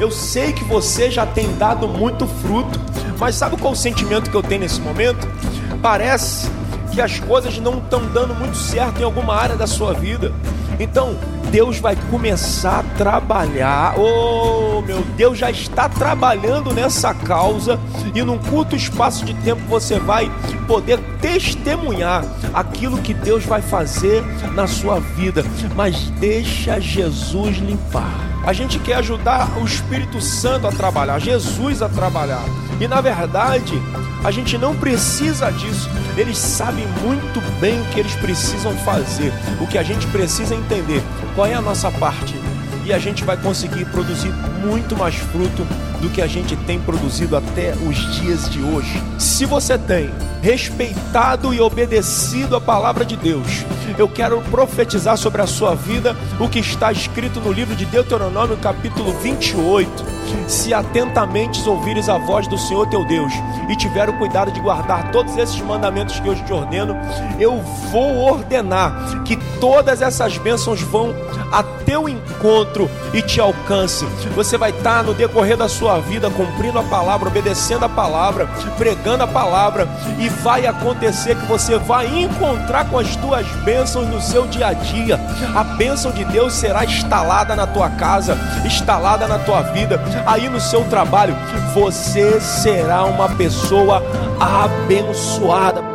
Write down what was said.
Eu sei que você já tem dado muito fruto, mas sabe qual o sentimento que eu tenho nesse momento? Parece que as coisas não estão dando muito certo em alguma área da sua vida. Então, Deus vai começar a trabalhar. Oh, meu Deus, já está trabalhando nessa causa e num curto espaço de tempo você vai poder testemunhar aquilo que Deus vai fazer na sua vida. Mas deixa Jesus limpar. A gente quer ajudar o Espírito Santo a trabalhar, Jesus a trabalhar. E na verdade, a gente não precisa disso. Eles sabem muito bem o que eles precisam fazer. O que a gente precisa entender, qual é a nossa parte. E a gente vai conseguir produzir muito mais fruto do que a gente tem produzido até os dias de hoje. Se você tem respeitado e obedecido a palavra de Deus, eu quero profetizar sobre a sua vida o que está escrito no livro de Deuteronômio, capítulo 28. Se atentamente ouvires a voz do Senhor teu Deus e tiver o cuidado de guardar todos esses mandamentos que hoje te ordeno, eu vou ordenar que todas essas bênçãos vão a teu encontro e te alcance. Você vai estar no decorrer da sua vida cumprindo a palavra, obedecendo a palavra, pregando a palavra e vai acontecer que você vai encontrar com as tuas bênçãos no seu dia a dia. A bênção de Deus será instalada na tua casa, instalada na tua vida, aí no seu trabalho. Você será uma pessoa abençoada